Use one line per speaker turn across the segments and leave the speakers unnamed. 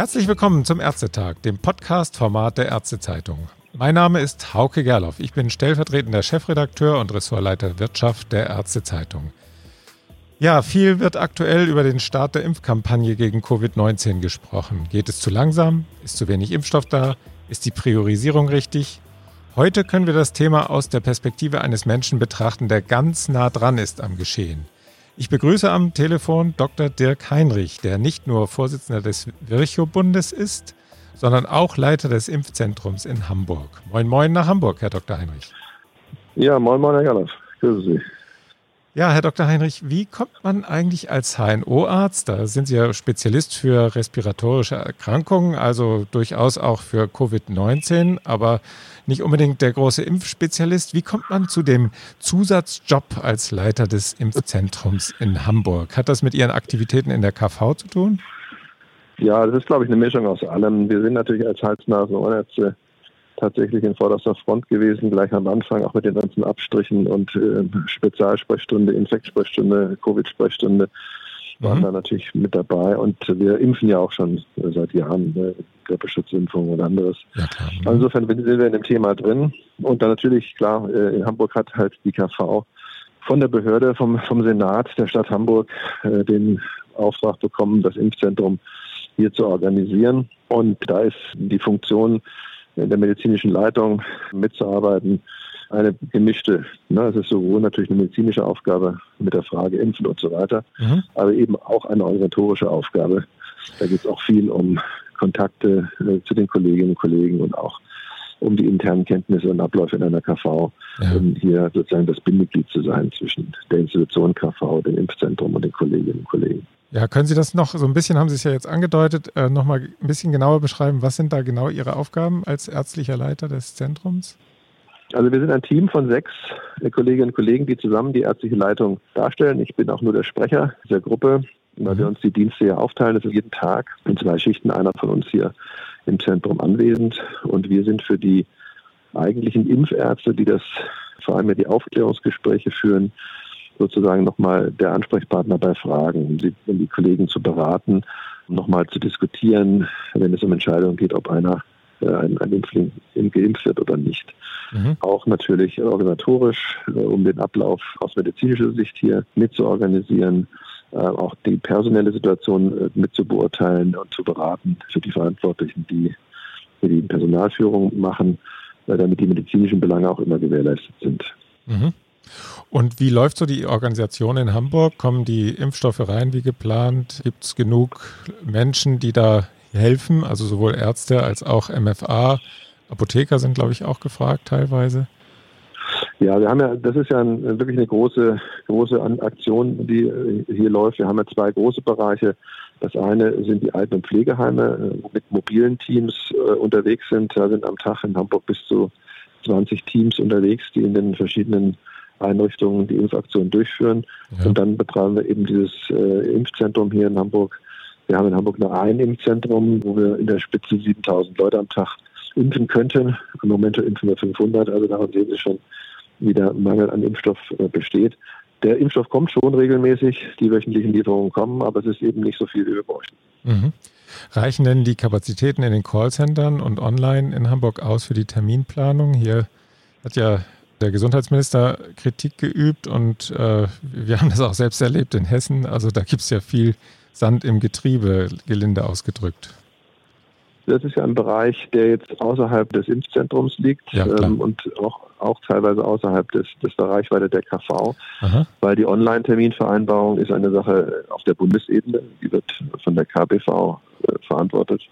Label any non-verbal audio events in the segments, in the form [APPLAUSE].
Herzlich willkommen zum Ärztetag, dem Podcast-Format der Ärztezeitung. Mein Name ist Hauke Gerloff. Ich bin stellvertretender Chefredakteur und Ressortleiter Wirtschaft der Ärztezeitung. Ja, viel wird aktuell über den Start der Impfkampagne gegen Covid-19 gesprochen. Geht es zu langsam? Ist zu wenig Impfstoff da? Ist die Priorisierung richtig? Heute können wir das Thema aus der Perspektive eines Menschen betrachten, der ganz nah dran ist am Geschehen. Ich begrüße am Telefon Dr. Dirk Heinrich, der nicht nur Vorsitzender des Virchow-Bundes ist, sondern auch Leiter des Impfzentrums in Hamburg. Moin, moin nach Hamburg, Herr Dr. Heinrich.
Ja, moin, moin, Herr Galoff. Grüße Sie.
Ja, Herr Dr. Heinrich, wie kommt man eigentlich als HNO-Arzt, da sind Sie ja Spezialist für respiratorische Erkrankungen, also durchaus auch für Covid-19, aber nicht unbedingt der große Impfspezialist. Wie kommt man zu dem Zusatzjob als Leiter des Impfzentrums in Hamburg? Hat das mit Ihren Aktivitäten in der KV zu tun?
Ja, das ist, glaube ich, eine Mischung aus allem. Wir sind natürlich als Hals-Nasen-Ohrenärzte tatsächlich in vorderster Front gewesen, gleich am Anfang, auch mit den ganzen Abstrichen und äh, Spezialsprechstunde, Infektsprechstunde, Covid-Sprechstunde waren mhm. da natürlich mit dabei. Und wir impfen ja auch schon seit Jahren, ne, Grippeschutzimpfung und anderes. Ja, mhm. Insofern sind wir in dem Thema drin. Und dann natürlich, klar, äh, in Hamburg hat halt die KV von der Behörde, vom, vom Senat der Stadt Hamburg äh, den Auftrag bekommen, das Impfzentrum hier zu organisieren. Und da ist die Funktion der medizinischen Leitung mitzuarbeiten, eine gemischte. Ne? Es ist sowohl natürlich eine medizinische Aufgabe mit der Frage Impfen und so weiter, mhm. aber eben auch eine organisatorische Aufgabe. Da geht es auch viel um Kontakte äh, zu den Kolleginnen und Kollegen und auch um die internen Kenntnisse und Abläufe in einer KV, ja. um hier sozusagen das Bindeglied zu sein zwischen der Institution KV, dem Impfzentrum und den Kolleginnen und Kollegen.
Ja, können Sie das noch so ein bisschen, haben Sie es ja jetzt angedeutet, äh, noch mal ein bisschen genauer beschreiben? Was sind da genau Ihre Aufgaben als ärztlicher Leiter des Zentrums?
Also wir sind ein Team von sechs Kolleginnen und Kollegen, die zusammen die ärztliche Leitung darstellen. Ich bin auch nur der Sprecher dieser Gruppe, weil wir mhm. uns die Dienste ja aufteilen. Das ist jeden Tag in zwei Schichten einer von uns hier im Zentrum anwesend. Und wir sind für die eigentlichen Impfärzte, die das vor allem ja die Aufklärungsgespräche führen, sozusagen nochmal der Ansprechpartner bei Fragen, um, sie, um die Kollegen zu beraten, nochmal zu diskutieren, wenn es um Entscheidungen geht, ob einer äh, ein, ein Impfling geimpft wird oder nicht. Mhm. Auch natürlich organisatorisch, äh, um den Ablauf aus medizinischer Sicht hier mitzuorganisieren, äh, auch die personelle Situation äh, mitzubeurteilen und zu beraten für die Verantwortlichen, die die Personalführung machen, damit die medizinischen Belange auch immer gewährleistet sind.
Mhm. Und wie läuft so die Organisation in Hamburg? Kommen die Impfstoffe rein wie geplant? Gibt es genug Menschen, die da helfen? Also sowohl Ärzte als auch MFA. Apotheker sind, glaube ich, auch gefragt teilweise.
Ja, wir haben ja, das ist ja ein, wirklich eine große, große Aktion, die hier läuft. Wir haben ja zwei große Bereiche. Das eine sind die Alten- und Pflegeheime, wo mit mobilen Teams äh, unterwegs sind. Da sind am Tag in Hamburg bis zu 20 Teams unterwegs, die in den verschiedenen Einrichtungen die Impfaktion durchführen. Ja. Und dann betreiben wir eben dieses äh, Impfzentrum hier in Hamburg. Wir haben in Hamburg nur ein Impfzentrum, wo wir in der Spitze 7000 Leute am Tag impfen könnten. Im Moment impfen wir 500, also daran sehen Sie schon, wie der Mangel an Impfstoff äh, besteht. Der Impfstoff kommt schon regelmäßig, die wöchentlichen Lieferungen kommen, aber es ist eben nicht so viel, wie wir bräuchten.
Mhm. Reichen denn die Kapazitäten in den Callcentern und online in Hamburg aus für die Terminplanung? Hier hat ja der Gesundheitsminister Kritik geübt und äh, wir haben das auch selbst erlebt in Hessen. Also da gibt es ja viel Sand im Getriebe, gelinde ausgedrückt.
Das ist ja ein Bereich, der jetzt außerhalb des Impfzentrums liegt ja, ähm, und auch, auch teilweise außerhalb des, des der Reichweite der KV, Aha. weil die Online-Terminvereinbarung ist eine Sache auf der Bundesebene, die wird von der KBV äh, verantwortet.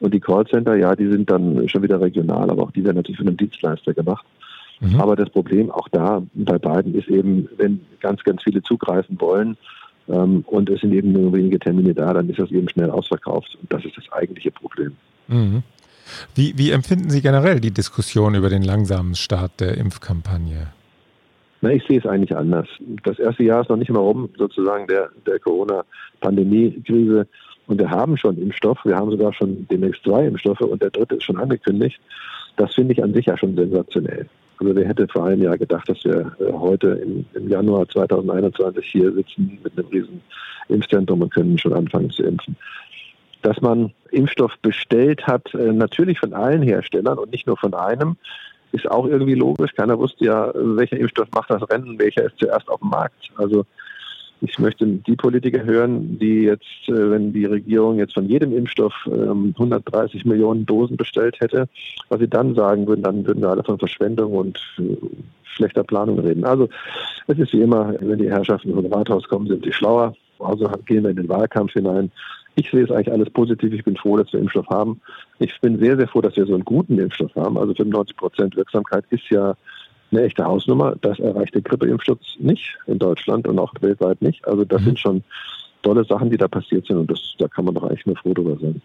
Und die Callcenter, ja, die sind dann schon wieder regional, aber auch die werden natürlich von einem Dienstleister gemacht. Mhm. Aber das Problem auch da bei beiden ist eben, wenn ganz, ganz viele zugreifen wollen ähm, und es sind eben nur wenige Termine da, dann ist das eben schnell ausverkauft. Und das ist das eigentliche Problem.
Mhm. Wie, wie empfinden Sie generell die Diskussion über den langsamen Start der Impfkampagne?
Na, ich sehe es eigentlich anders. Das erste Jahr ist noch nicht mal rum, sozusagen der, der Corona-Pandemie-Krise. Und wir haben schon Impfstoff. Wir haben sogar schon demnächst zwei Impfstoffe und der dritte ist schon angekündigt. Das finde ich an sich ja schon sensationell. Also wer hätte vor einem Jahr gedacht, dass wir äh, heute im, im Januar 2021 hier sitzen mit einem riesen Impfzentrum und können schon anfangen zu impfen. Dass man Impfstoff bestellt hat, äh, natürlich von allen Herstellern und nicht nur von einem, ist auch irgendwie logisch. Keiner wusste ja, welcher Impfstoff macht das Rennen, welcher ist zuerst auf dem Markt. Also ich möchte die Politiker hören, die jetzt, äh, wenn die Regierung jetzt von jedem Impfstoff 130 ähm, Millionen Dosen bestellt hätte, was sie dann sagen würden, dann würden wir alle von Verschwendung und äh, schlechter Planung reden. Also es ist wie immer, wenn die Herrschaften vom Rathaus kommen, sind sie schlauer. Also gehen wir in den Wahlkampf hinein. Ich sehe es eigentlich alles positiv. Ich bin froh, dass wir Impfstoff haben. Ich bin sehr, sehr froh, dass wir so einen guten Impfstoff haben. Also 95 Prozent Wirksamkeit ist ja eine echte Hausnummer. Das erreicht der Grippeimpfschutz nicht in Deutschland und auch weltweit nicht. Also das mhm. sind schon tolle Sachen, die da passiert sind und das, da kann man doch eigentlich nur froh drüber sein.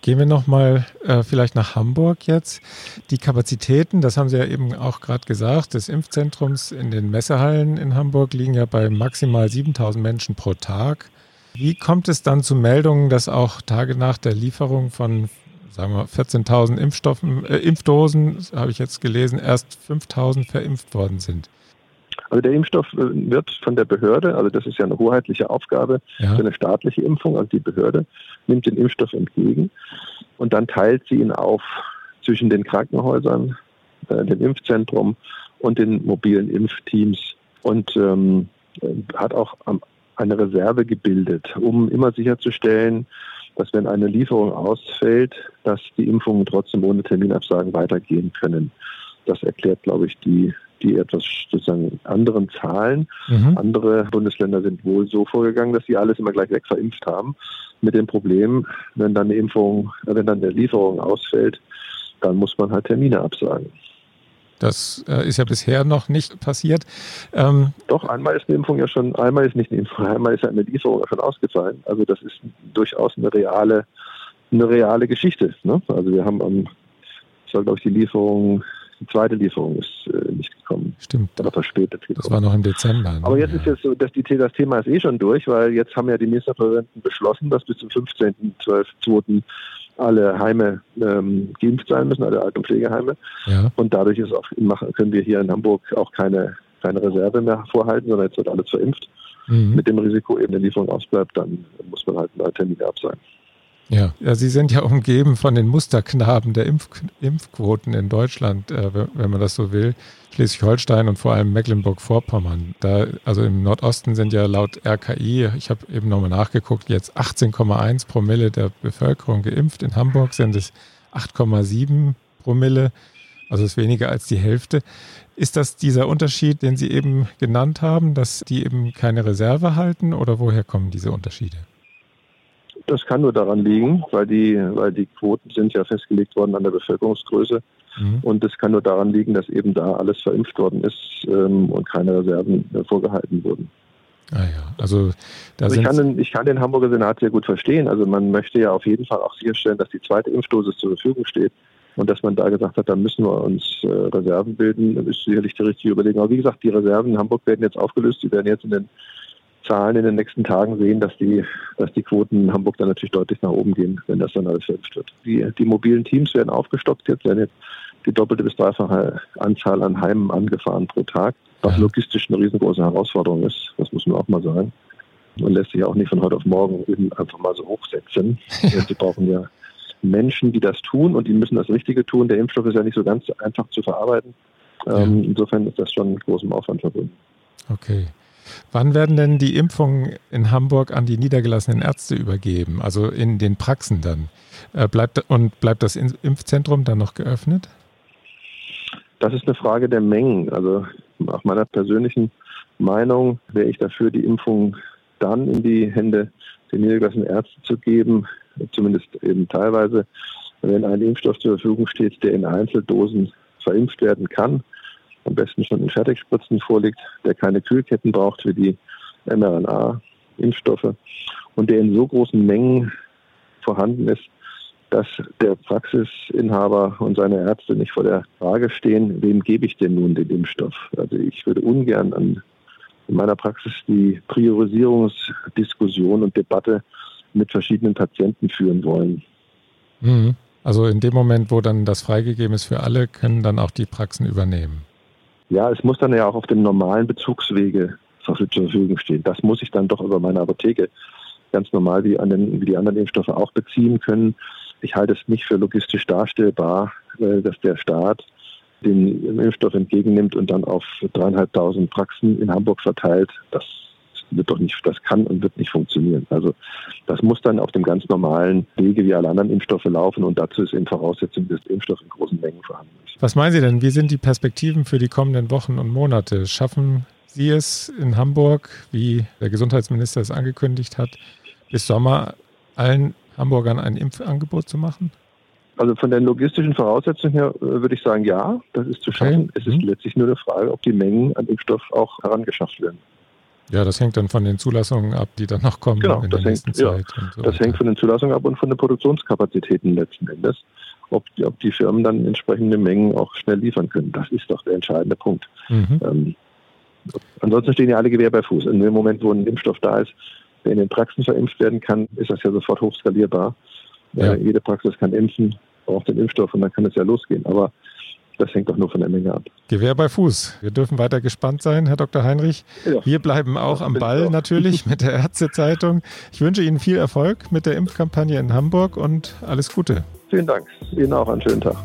Gehen wir nochmal äh, vielleicht nach Hamburg jetzt. Die Kapazitäten, das haben Sie ja eben auch gerade gesagt, des Impfzentrums in den Messehallen in Hamburg liegen ja bei maximal 7000 Menschen pro Tag. Wie kommt es dann zu Meldungen, dass auch Tage nach der Lieferung von sagen wir 14.000 Impfstoffen, äh, Impfdosen, habe ich jetzt gelesen, erst 5.000 verimpft worden sind.
Also der Impfstoff äh, wird von der Behörde, also das ist ja eine hoheitliche Aufgabe ja. für eine staatliche Impfung, also die Behörde nimmt den Impfstoff entgegen und dann teilt sie ihn auf zwischen den Krankenhäusern, äh, dem Impfzentrum und den mobilen Impfteams und ähm, hat auch eine Reserve gebildet, um immer sicherzustellen, dass wenn eine Lieferung ausfällt, dass die Impfungen trotzdem ohne Terminabsagen weitergehen können. Das erklärt, glaube ich, die, die etwas sozusagen anderen Zahlen. Mhm. Andere Bundesländer sind wohl so vorgegangen, dass sie alles immer gleich weg verimpft haben. Mit dem Problem, wenn dann eine Impfung, wenn dann eine Lieferung ausfällt, dann muss man halt Termine absagen.
Das äh, ist ja bisher noch nicht passiert. Ähm,
Doch, einmal ist eine Impfung ja schon, einmal ist nicht eine Impfung, einmal ist ja eine Lieferung ja schon ausgefallen. Also das ist durchaus eine reale, eine reale Geschichte. Ne? Also wir haben am, das war glaube ich die Lieferung, die zweite Lieferung ist äh, nicht gekommen.
Stimmt.
Oder verspätet
gekommen. Das war noch im Dezember. Ne?
Aber jetzt ja. ist jetzt so, dass die, das Thema ist eh schon durch, weil jetzt haben ja die Ministerpräsidenten beschlossen, dass bis zum 15.12.2 alle Heime ähm, geimpft sein müssen, alle Alt- und Pflegeheime. Ja. Und dadurch ist auch, können wir hier in Hamburg auch keine, keine Reserve mehr vorhalten, sondern jetzt wird alles verimpft. Mhm. Mit dem Risiko, eben eine Lieferung ausbleibt, dann muss man halt einen Termin absagen.
Ja. ja, Sie sind ja umgeben von den Musterknaben der Impf Impfquoten in Deutschland, äh, wenn man das so will. Schleswig-Holstein und vor allem Mecklenburg-Vorpommern. Da, also im Nordosten sind ja laut RKI, ich habe eben nochmal nachgeguckt, jetzt 18,1 Promille der Bevölkerung geimpft. In Hamburg sind es 8,7 Promille, also ist weniger als die Hälfte. Ist das dieser Unterschied, den Sie eben genannt haben, dass die eben keine Reserve halten oder woher kommen diese Unterschiede?
Das kann nur daran liegen, weil die, weil die Quoten sind ja festgelegt worden an der Bevölkerungsgröße. Mhm. Und es kann nur daran liegen, dass eben da alles verimpft worden ist ähm, und keine Reserven äh, vorgehalten wurden.
Ah ja, also,
also ich, kann den, ich kann den Hamburger Senat sehr gut verstehen. Also man möchte ja auf jeden Fall auch sicherstellen, dass die zweite Impfdosis zur Verfügung steht. Und dass man da gesagt hat, da müssen wir uns äh, Reserven bilden, ist sicherlich die richtige Überlegung. Aber wie gesagt, die Reserven in Hamburg werden jetzt aufgelöst. Die werden jetzt in den Zahlen in den nächsten Tagen sehen, dass die, dass die Quoten in Hamburg dann natürlich deutlich nach oben gehen, wenn das dann alles verimpft wird. Die, die mobilen Teams werden aufgestockt jetzt, werden jetzt die doppelte bis dreifache Anzahl an Heimen angefahren pro Tag, was logistisch eine riesengroße Herausforderung ist, das muss man auch mal sagen. Man lässt sich auch nicht von heute auf morgen einfach mal so hochsetzen. [LAUGHS] Sie brauchen ja Menschen, die das tun und die müssen das Richtige tun. Der Impfstoff ist ja nicht so ganz einfach zu verarbeiten. Ähm, insofern ist das schon mit großem Aufwand verbunden.
Okay. Wann werden denn die Impfungen in Hamburg an die niedergelassenen Ärzte übergeben, also in den Praxen dann? Äh, bleibt, und bleibt das Impfzentrum dann noch geöffnet?
Das ist eine Frage der Mengen. Also nach meiner persönlichen Meinung wäre ich dafür, die Impfung dann in die Hände der niedergelassenen Ärzte zu geben, zumindest eben teilweise, wenn ein Impfstoff zur Verfügung steht, der in Einzeldosen verimpft werden kann am besten schon in Fertigspritzen vorliegt, der keine Kühlketten braucht für die mRNA-Impfstoffe und der in so großen Mengen vorhanden ist, dass der Praxisinhaber und seine Ärzte nicht vor der Frage stehen, wem gebe ich denn nun den Impfstoff? Also ich würde ungern an in meiner Praxis die Priorisierungsdiskussion und Debatte mit verschiedenen Patienten führen wollen.
Mhm. Also in dem Moment, wo dann das freigegeben ist für alle, können dann auch die Praxen übernehmen.
Ja, es muss dann ja auch auf dem normalen Bezugswege zur Verfügung stehen. Das muss ich dann doch über meine Apotheke ganz normal wie, an den, wie die anderen Impfstoffe auch beziehen können. Ich halte es nicht für logistisch darstellbar, äh, dass der Staat den Impfstoff entgegennimmt und dann auf dreieinhalbtausend Praxen in Hamburg verteilt. Das wird doch nicht, das kann und wird nicht funktionieren. Also das muss dann auf dem ganz normalen Wege wie alle anderen Impfstoffe laufen und dazu ist eben Voraussetzung, dass der Impfstoff in großen Mengen vorhanden ist.
Was meinen Sie denn? Wie sind die Perspektiven für die kommenden Wochen und Monate? Schaffen Sie es in Hamburg, wie der Gesundheitsminister es angekündigt hat, bis Sommer allen Hamburgern ein Impfangebot zu machen?
Also von den logistischen Voraussetzungen her äh, würde ich sagen, ja, das ist zu schaffen. Okay. Es ist mhm. letztlich nur eine Frage, ob die Mengen an Impfstoff auch herangeschafft werden.
Ja, das hängt dann von den Zulassungen ab, die dann noch kommen
genau, in der nächsten hängt, Zeit. Ja, so das hängt von den Zulassungen ab und von den Produktionskapazitäten letzten Endes, ob die, ob die Firmen dann entsprechende Mengen auch schnell liefern können. Das ist doch der entscheidende Punkt. Mhm. Ähm, ansonsten stehen ja alle Gewehr bei Fuß. In dem Moment, wo ein Impfstoff da ist, der in den Praxen verimpft werden kann, ist das ja sofort hochskalierbar. Ja. Äh, jede Praxis kann impfen, braucht den Impfstoff und dann kann es ja losgehen. Aber das hängt doch nur von der Menge ab.
Gewehr bei Fuß. Wir dürfen weiter gespannt sein, Herr Dr. Heinrich. Ja. Wir bleiben auch am Ball natürlich [LAUGHS] mit der Ärztezeitung. Ich wünsche Ihnen viel Erfolg mit der Impfkampagne in Hamburg und alles Gute.
Vielen Dank. Ihnen auch einen schönen Tag.